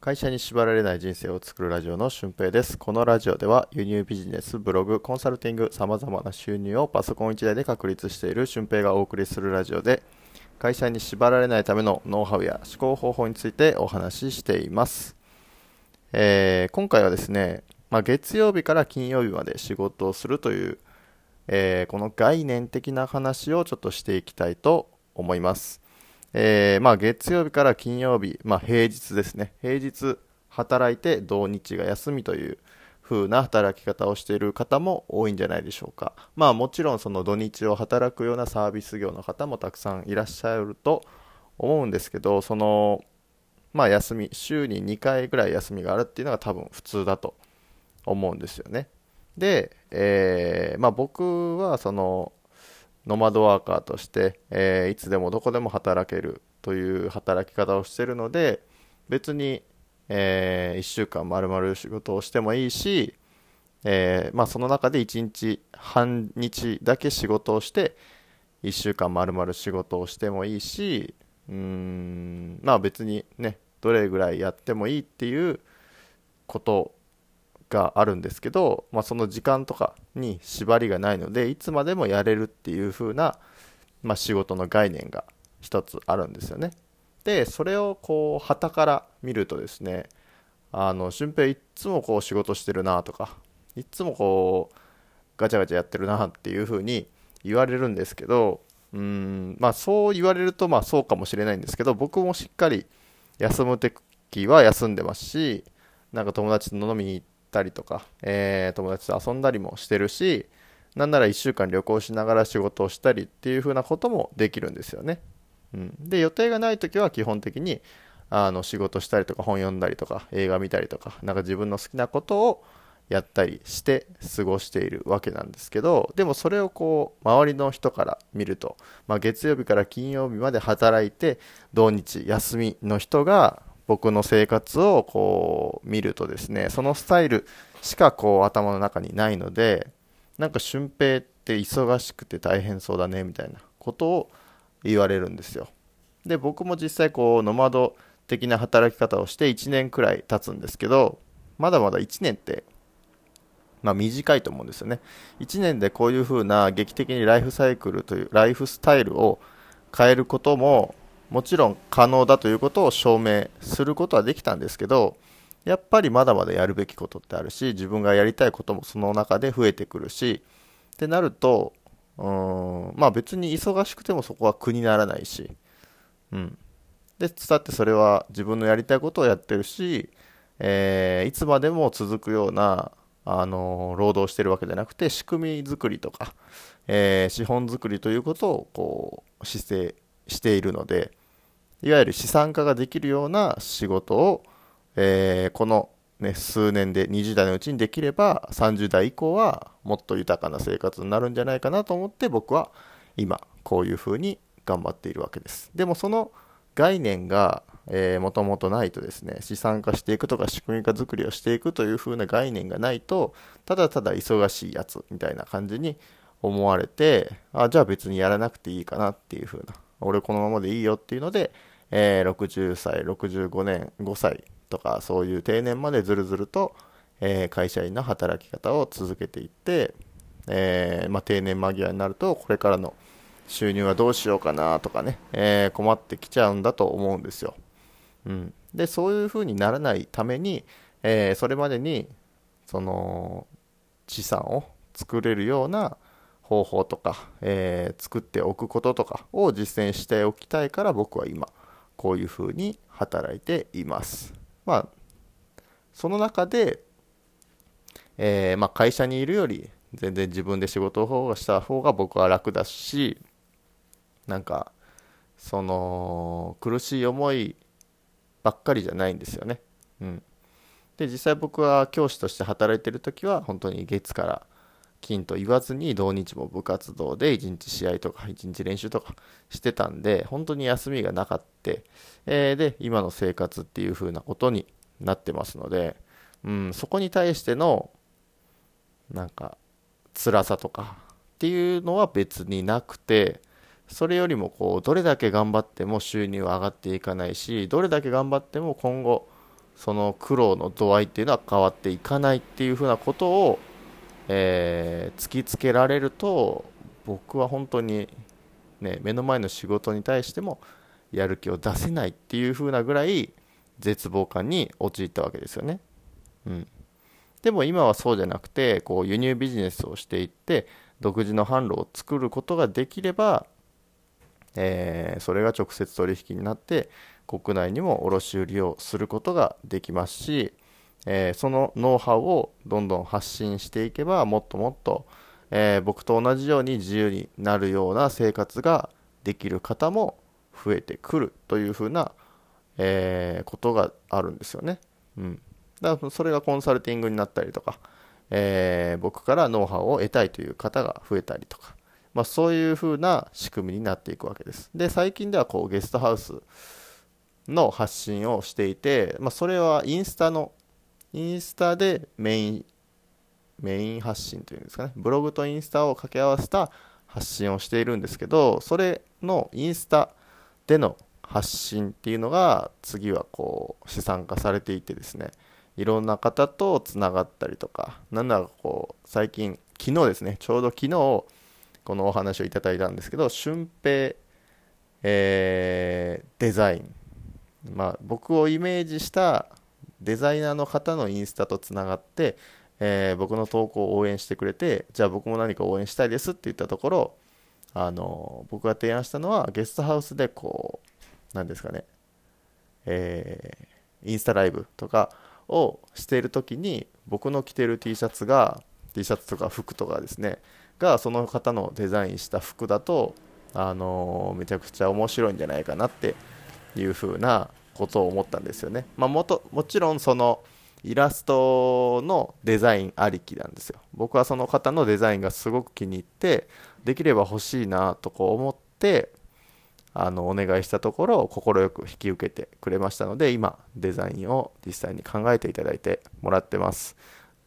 会社に縛られない人生を作るラジオの俊平です。このラジオでは輸入ビジネス、ブログ、コンサルティング、様々な収入をパソコン1台で確立している俊平がお送りするラジオで、会社に縛られないためのノウハウや思考方法についてお話ししています。えー、今回はですね、まあ、月曜日から金曜日まで仕事をするという、えー、この概念的な話をちょっとしていきたいと思います。えー、まあ月曜日から金曜日、まあ平日ですね。平日働いて土日が休みという風な働き方をしている方も多いんじゃないでしょうか。まあもちろんその土日を働くようなサービス業の方もたくさんいらっしゃると思うんですけど、その、まあ休み、週に2回ぐらい休みがあるっていうのが多分普通だと思うんですよね。で、えー、まあ僕はその、ノマドワーカーとして、えー、いつでもどこでも働けるという働き方をしてるので別に、えー、1週間まるまる仕事をしてもいいし、えー、まあ、その中で1日半日だけ仕事をして1週間まるまる仕事をしてもいいしうーんまあ別にねどれぐらいやってもいいっていうことがあるんですけど、まあ、その時間とかに縛りがないのでいつまでもやれるっていう風な、まあ、仕事の概念が一つあるんですよね。でそれをこう旗から見るとですねあの俊平いっつもこう仕事してるなとかいっつもこうガチャガチャやってるなっていう風に言われるんですけどうんまあそう言われるとまあそうかもしれないんですけど僕もしっかり休む時は休んでますしなんか友達と飲みに行ったりとか、えー、友達と遊んだりもしてるし、なんなら1週間旅行しながら仕事をしたりっていう風なこともできるんですよね。うん、で、予定がない時は基本的にあの仕事したりとか本読んだりとか映画見たりとか、なんか自分の好きなことをやったりして過ごしているわけなんですけど、でもそれをこう、周りの人から見ると、まあ、月曜日から金曜日まで働いて、土日休みの人が、僕の生活をこう見るとですね、そのスタイルしかこう頭の中にないので、なんか俊平って忙しくて大変そうだねみたいなことを言われるんですよ。で、僕も実際こうノマド的な働き方をして1年くらい経つんですけど、まだまだ1年ってまあ短いと思うんですよね。1年でこういう風な劇的にライフサイクルというライフスタイルを変えることももちろん可能だということを証明することはできたんですけどやっぱりまだまだやるべきことってあるし自分がやりたいこともその中で増えてくるしってなるとうんまあ別に忙しくてもそこは苦にならないしうん。で伝ってそれは自分のやりたいことをやってるし、えー、いつまでも続くようなあの労働してるわけじゃなくて仕組み作りとか、えー、資本作りということをこう姿勢しているのでいわゆる資産家ができるような仕事を、えー、この、ね、数年で20代のうちにできれば30代以降はもっと豊かな生活になるんじゃないかなと思って僕は今こういうふうに頑張っているわけです。でもその概念がもともとないとですね資産化していくとか仕組み化作りをしていくというふうな概念がないとただただ忙しいやつみたいな感じに思われてあじゃあ別にやらなくていいかなっていうふうな俺このままでいいよっていうのでえー、60歳、65年、5歳とかそういう定年までずるずると、えー、会社員の働き方を続けていって、えー、まあ、定年間際になるとこれからの収入はどうしようかなとかね、え困ってきちゃうんだと思うんですよ。うん、でそういうふうにならないために、えそれまでにその資産を作れるような方法とか、え、作っておくこととかを実践しておきたいから僕は今こういうふうに働いています。まあ、その中で、えー、まあ、会社にいるより全然自分で仕事をした方が僕は楽だし、なんか、その、苦しい思いばっかりじゃないんですよね。うん。で、実際僕は教師として働いてる時は、本当に月から金と言わずに土日も部活動で1日試合とか1日練習とかしてたんで本当に休みがなかった、えー、で今の生活っていう風なことになってますので、うん、そこに対してのなんか辛さとかっていうのは別になくてそれよりもこうどれだけ頑張っても収入は上がっていかないしどれだけ頑張っても今後その苦労の度合いっていうのは変わっていかないっていうふうなことを、えー、突きつけられると僕は本当に、ね、目の前の仕事に対してもやる気を出せないっていうふうなぐらい絶望感に陥ったわけですよね。うん、でも今はそうじゃなくてこう輸入ビジネスをしていって独自の販路を作ることができれば、えー、それが直接取引になって国内にも卸売りをすることができますし、えー、そのノウハウをどんどん発信していけばもっともっと、えー、僕と同じように自由になるような生活ができる方も増えてくるというふうな、えー、ことがあるんですよね。うん、だからそれがコンサルティングになったりとか、え僕からノウハウを得たいという方が増えたりとか、まあ、そういうふうな仕組みになっていくわけです。で最近ではこうゲストハウスの発信をしていて、まあ、それはインスタの、インスタでメイン、メイン発信というんですかね、ブログとインスタを掛け合わせた発信をしているんですけど、それのインスタでの発信っていうのが次はこう資産化されていてですね、いろんな方とつながったりとか、なんだかこう、最近、昨日ですね、ちょうど昨日、このお話をいただいたんですけど、俊平、えー、デザイン。まあ、僕をイメージしたデザイナーの方のインスタとつながって、えー、僕の投稿を応援してくれてじゃあ僕も何か応援したいですって言ったところあの僕が提案したのはゲストハウスでこう何ですかね、えー、インスタライブとかをしている時に僕の着てる T シャツが T シャツとか服とかですねがその方のデザインした服だとあのめちゃくちゃ面白いんじゃないかなっていう風なことを思ったんですよね。まあ、もともちろんそのイラストのデザインありきなんですよ。僕はその方のデザインがすごく気に入ってできれば欲しいなとこう思ってあのお願いしたところを快く引き受けてくれましたので今デザインを実際に考えていただいてもらってます。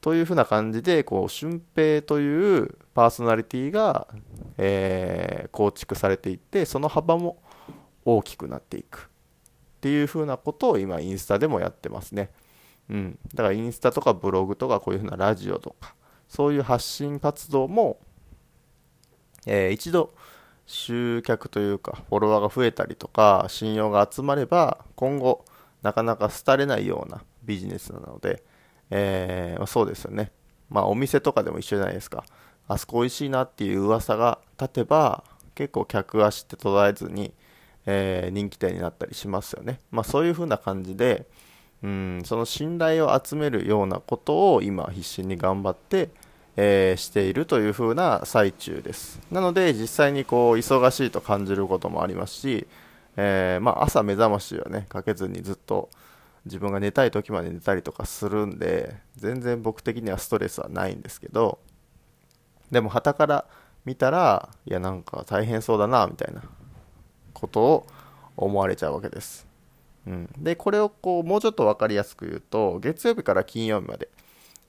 というふうな感じでこう俊平というパーソナリティが、えー、構築されていってその幅も大きくなっていくっていう風なことを今インスタでもやってますね。うん。だからインスタとかブログとかこういう風なラジオとか、そういう発信活動も、えー、一度集客というかフォロワーが増えたりとか信用が集まれば今後なかなか廃れないようなビジネスなので、えー、そうですよね。まあお店とかでも一緒じゃないですか。あそこ美味しいなっていう噂が立てば結構客足って途絶えずにえー、人気店になったりしますよね。まあ、そういう風な感じで、うん、その信頼を集めるようなことを今必死に頑張って、えー、しているという風な最中です。なので実際にこう忙しいと感じることもありますし、えー、まあ、朝目覚ましはね、かけずにずっと自分が寝たい時まで寝たりとかするんで、全然僕的にはストレスはないんですけど、でも旗から見たら、いやなんか大変そうだな、みたいな。ことを思われちゃうわけです。うん、で、これをこう、もうちょっと分かりやすく言うと、月曜日から金曜日まで、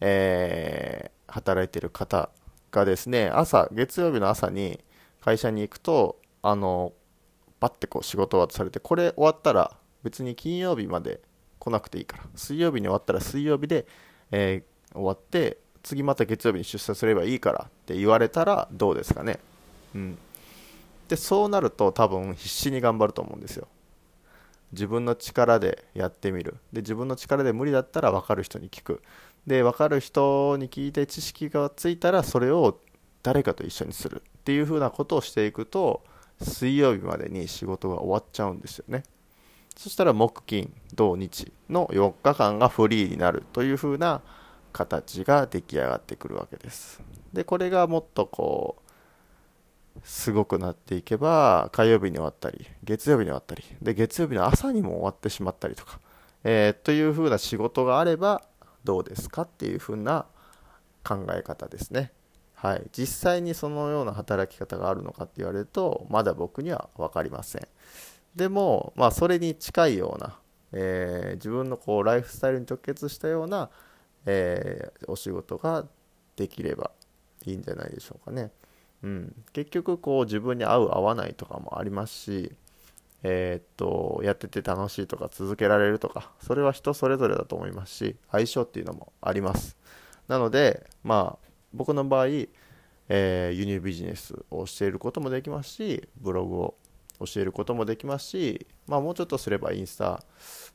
えー、働いてる方がですね、朝、月曜日の朝に会社に行くと、あの、バッてこう仕事終わとされて、これ終わったら別に金曜日まで来なくていいから、水曜日に終わったら水曜日で、えー、終わって、次また月曜日に出社すればいいからって言われたらどうですかね。うん。でそうなると多分必死に頑張ると思うんですよ。自分の力でやってみる。で自分の力で無理だったら分かる人に聞く。で分かる人に聞いて知識がついたらそれを誰かと一緒にする。っていう風なことをしていくと水曜日までに仕事が終わっちゃうんですよね。そしたら木金土日の4日間がフリーになるという風な形が出来上がってくるわけです。でこれがもっとこうすごくなっていけば火曜日に終わったり月曜日に終わったりで月曜日の朝にも終わってしまったりとか、えー、という風な仕事があればどうですかっていう風な考え方ですね。はい、実際にそのような働き方があるのかって言われるとまだ僕には分かりません。でも、まあ、それに近いような、えー、自分のこうライフスタイルに直結したような、えー、お仕事ができればいいんじゃないでしょうかね。うん、結局こう自分に合う合わないとかもありますし、えー、っと、やってて楽しいとか続けられるとか、それは人それぞれだと思いますし、相性っていうのもあります。なので、まあ、僕の場合、えー、輸入ビジネスをしていることもできますし、ブログを教えることもできますし、まあ、もうちょっとすればインスタ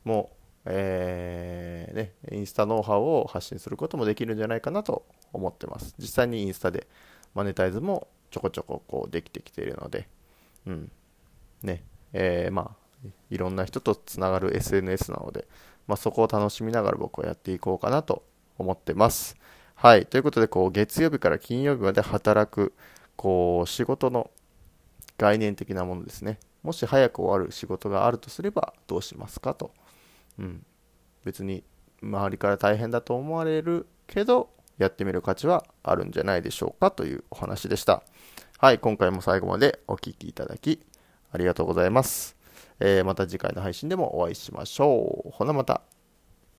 も、えー、ね、インスタノウハウを発信することもできるんじゃないかなと思ってます。実際にインスタでマネタイズもちょこちょここうできてきているので、うん。ね、えー、まあ、いろんな人とつながる SNS なので、まあ、そこを楽しみながら僕はやっていこうかなと思ってます。はい。ということで、こう、月曜日から金曜日まで働く、こう、仕事の概念的なものですね。もし早く終わる仕事があるとすれば、どうしますかと。うん。別に、周りから大変だと思われるけど、やってみる価値はあるんじゃないでしょうかというお話でした。はい。今回も最後までお聴きいただき、ありがとうございます。えー、また次回の配信でもお会いしましょう。ほなまた。